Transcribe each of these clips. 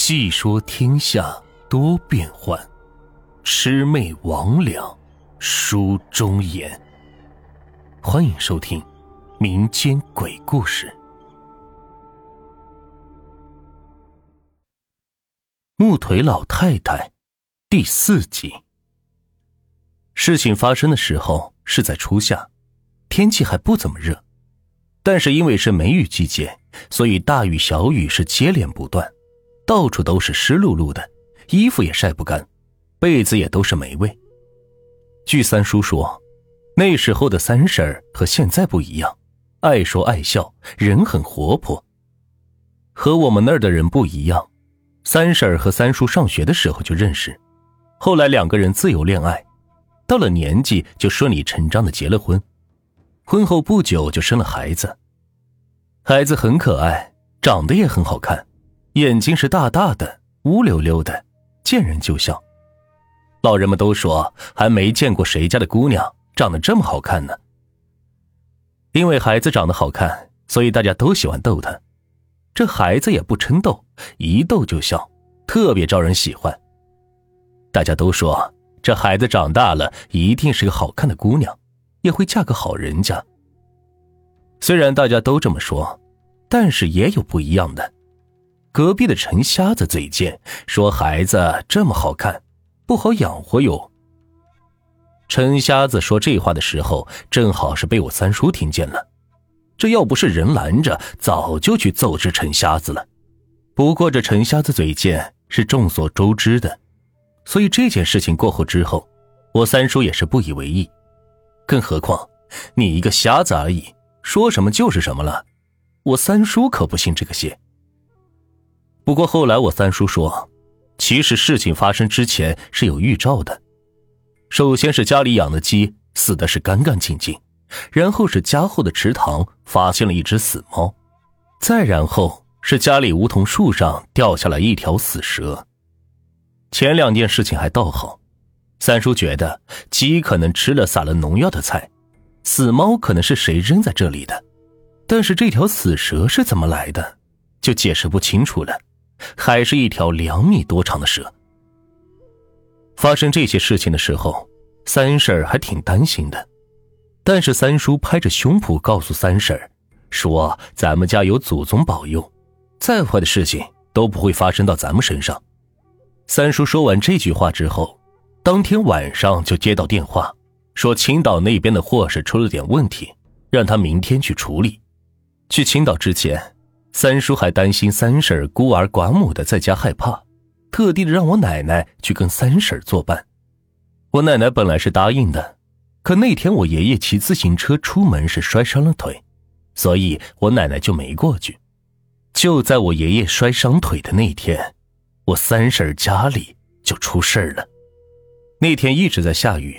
细说天下多变幻，魑魅魍魉书中言。欢迎收听民间鬼故事《木腿老太太》第四集。事情发生的时候是在初夏，天气还不怎么热，但是因为是梅雨季节，所以大雨小雨是接连不断。到处都是湿漉漉的，衣服也晒不干，被子也都是霉味。据三叔说，那时候的三婶儿和现在不一样，爱说爱笑，人很活泼。和我们那儿的人不一样，三婶儿和三叔上学的时候就认识，后来两个人自由恋爱，到了年纪就顺理成章的结了婚，婚后不久就生了孩子，孩子很可爱，长得也很好看。眼睛是大大的，乌溜溜的，见人就笑。老人们都说还没见过谁家的姑娘长得这么好看呢。因为孩子长得好看，所以大家都喜欢逗他。这孩子也不嗔逗，一逗就笑，特别招人喜欢。大家都说这孩子长大了一定是个好看的姑娘，也会嫁个好人家。虽然大家都这么说，但是也有不一样的。隔壁的陈瞎子嘴贱，说孩子这么好看，不好养活哟。陈瞎子说这话的时候，正好是被我三叔听见了。这要不是人拦着，早就去揍这陈瞎子了。不过这陈瞎子嘴贱是众所周知的，所以这件事情过后之后，我三叔也是不以为意。更何况你一个瞎子而已，说什么就是什么了。我三叔可不信这个邪。不过后来我三叔说，其实事情发生之前是有预兆的。首先是家里养的鸡死的是干干净净，然后是家后的池塘发现了一只死猫，再然后是家里梧桐树上掉下来一条死蛇。前两件事情还倒好，三叔觉得鸡可能吃了撒了农药的菜，死猫可能是谁扔在这里的，但是这条死蛇是怎么来的，就解释不清楚了。还是一条两米多长的蛇。发生这些事情的时候，三婶儿还挺担心的，但是三叔拍着胸脯告诉三婶儿，说咱们家有祖宗保佑，再坏的事情都不会发生到咱们身上。三叔说完这句话之后，当天晚上就接到电话，说青岛那边的货是出了点问题，让他明天去处理。去青岛之前。三叔还担心三婶孤儿寡母的在家害怕，特地的让我奶奶去跟三婶作伴。我奶奶本来是答应的，可那天我爷爷骑自行车出门是摔伤了腿，所以我奶奶就没过去。就在我爷爷摔伤腿的那天，我三婶家里就出事了。那天一直在下雨，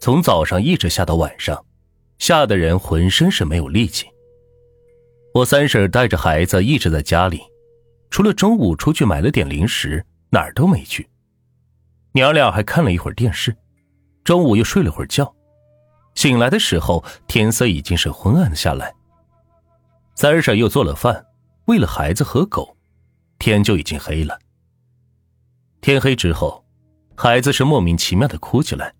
从早上一直下到晚上，下的人浑身是没有力气。我三婶带着孩子一直在家里，除了中午出去买了点零食，哪儿都没去。娘俩还看了一会儿电视，中午又睡了会儿觉。醒来的时候，天色已经是昏暗下来。三婶又做了饭，喂了孩子和狗，天就已经黑了。天黑之后，孩子是莫名其妙的哭起来。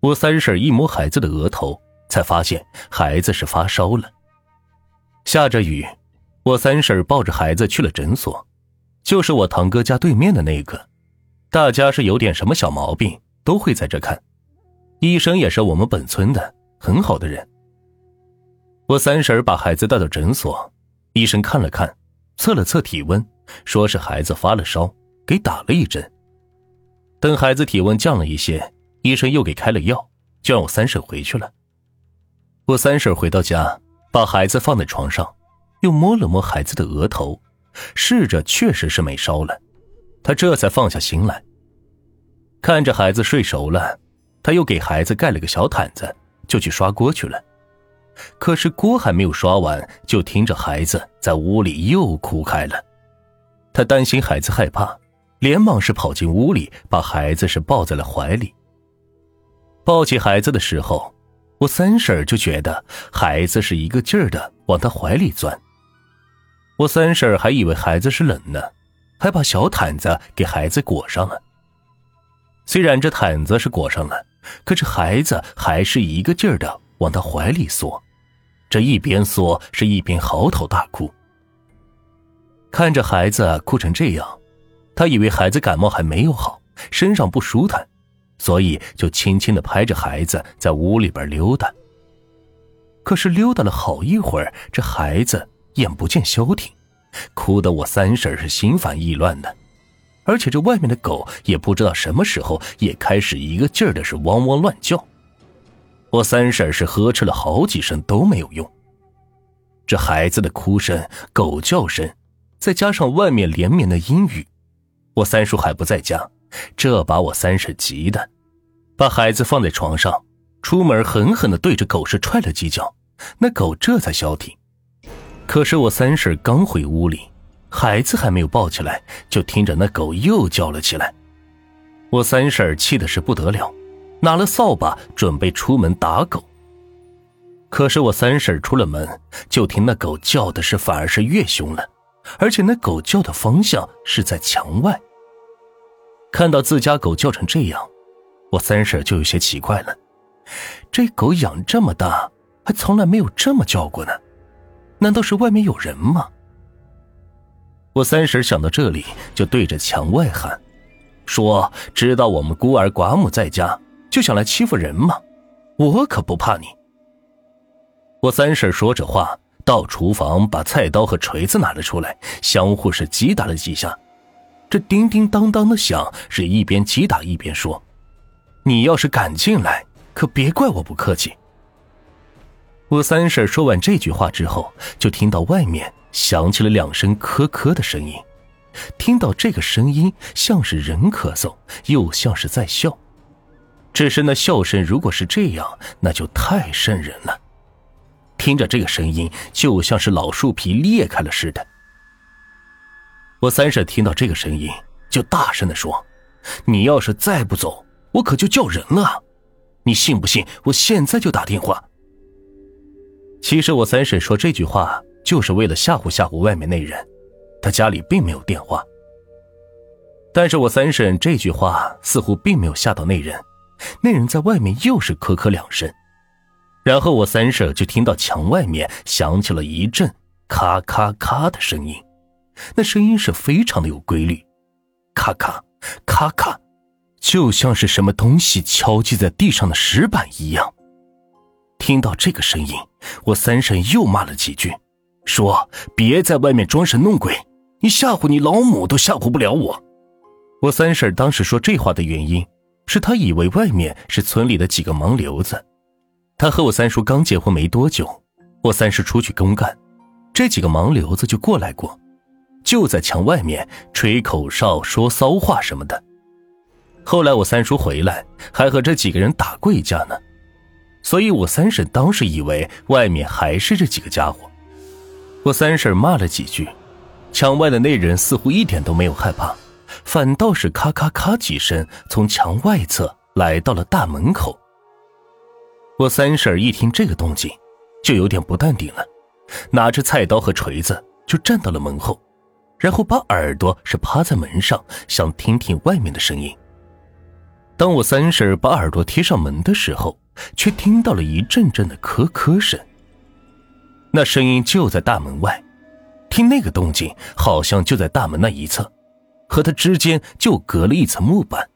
我三婶一摸孩子的额头，才发现孩子是发烧了。下着雨，我三婶抱着孩子去了诊所，就是我堂哥家对面的那个。大家是有点什么小毛病，都会在这看。医生也是我们本村的很好的人。我三婶把孩子带到诊所，医生看了看，测了测体温，说是孩子发了烧，给打了一针。等孩子体温降了一些，医生又给开了药，就让我三婶回去了。我三婶回到家。把孩子放在床上，又摸了摸孩子的额头，试着确实是没烧了，他这才放下心来。看着孩子睡熟了，他又给孩子盖了个小毯子，就去刷锅去了。可是锅还没有刷完，就听着孩子在屋里又哭开了。他担心孩子害怕，连忙是跑进屋里，把孩子是抱在了怀里。抱起孩子的时候。我三婶就觉得孩子是一个劲儿的往他怀里钻。我三婶还以为孩子是冷呢，还把小毯子给孩子裹上了。虽然这毯子是裹上了，可是孩子还是一个劲儿的往他怀里缩，这一边缩是一边嚎啕大哭。看着孩子哭成这样，他以为孩子感冒还没有好，身上不舒坦，所以就轻轻的拍着孩子在屋里边溜达。可是溜达了好一会儿，这孩子眼不见消停，哭得我三婶是心烦意乱的。而且这外面的狗也不知道什么时候也开始一个劲儿的是汪汪乱叫，我三婶是呵斥了好几声都没有用。这孩子的哭声、狗叫声，再加上外面连绵的阴雨，我三叔还不在家，这把我三婶急的，把孩子放在床上，出门狠狠的对着狗是踹了几脚，那狗这才消停。可是我三婶刚回屋里。孩子还没有抱起来，就听着那狗又叫了起来。我三婶气的是不得了，拿了扫把准备出门打狗。可是我三婶出了门，就听那狗叫的是反而是越凶了，而且那狗叫的方向是在墙外。看到自家狗叫成这样，我三婶就有些奇怪了：这狗养这么大，还从来没有这么叫过呢，难道是外面有人吗？我三婶想到这里，就对着墙外喊：“说知道我们孤儿寡母在家，就想来欺负人吗？我可不怕你。”我三婶说着话，到厨房把菜刀和锤子拿了出来，相互是击打了几下。这叮叮当当的响，是一边击打一边说：“你要是敢进来，可别怪我不客气。”我三婶说完这句话之后，就听到外面。响起了两声咳咳的声音，听到这个声音像是人咳嗽，又像是在笑。只是那笑声如果是这样，那就太瘆人了。听着这个声音，就像是老树皮裂开了似的。我三婶听到这个声音，就大声的说：“你要是再不走，我可就叫人了。你信不信？我现在就打电话。”其实我三婶说这句话。就是为了吓唬吓唬外面那人，他家里并没有电话。但是我三婶这句话似乎并没有吓到那人，那人在外面又是咳咳两声，然后我三婶就听到墙外面响起了一阵咔咔咔的声音，那声音是非常的有规律，咔咔咔咔，就像是什么东西敲击在地上的石板一样。听到这个声音，我三婶又骂了几句。说：“别在外面装神弄鬼，你吓唬你老母都吓唬不了我。”我三婶当时说这话的原因，是她以为外面是村里的几个盲流子。她和我三叔刚结婚没多久，我三叔出去公干，这几个盲流子就过来过，就在墙外面吹口哨、说骚话什么的。后来我三叔回来，还和这几个人打过一架呢，所以我三婶当时以为外面还是这几个家伙。我三婶骂了几句，墙外的那人似乎一点都没有害怕，反倒是咔咔咔几声从墙外侧来到了大门口。我三婶一听这个动静，就有点不淡定了，拿着菜刀和锤子就站到了门后，然后把耳朵是趴在门上，想听听外面的声音。当我三婶把耳朵贴上门的时候，却听到了一阵阵的咳咳声。那声音就在大门外，听那个动静，好像就在大门那一侧，和他之间就隔了一层木板。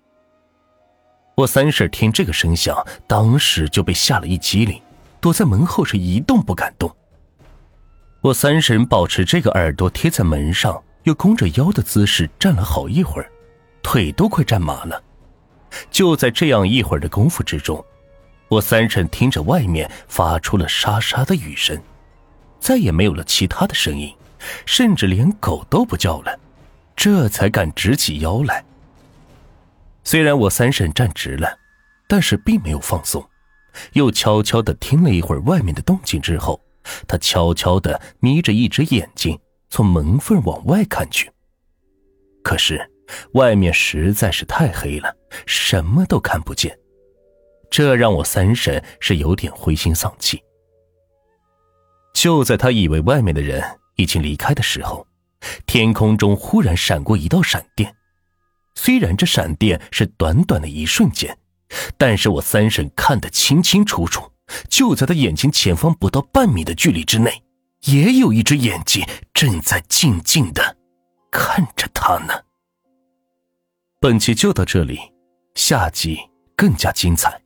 我三婶听这个声响，当时就被吓了一激灵，躲在门后是一动不敢动。我三婶保持这个耳朵贴在门上，又弓着腰的姿势站了好一会儿，腿都快站麻了。就在这样一会儿的功夫之中，我三婶听着外面发出了沙沙的雨声。再也没有了其他的声音，甚至连狗都不叫了，这才敢直起腰来。虽然我三婶站直了，但是并没有放松，又悄悄的听了一会儿外面的动静之后，她悄悄的眯着一只眼睛从门缝往外看去。可是外面实在是太黑了，什么都看不见，这让我三婶是有点灰心丧气。就在他以为外面的人已经离开的时候，天空中忽然闪过一道闪电。虽然这闪电是短短的一瞬间，但是我三婶看得清清楚楚，就在他眼睛前方不到半米的距离之内，也有一只眼睛正在静静的看着他呢。本集就到这里，下集更加精彩。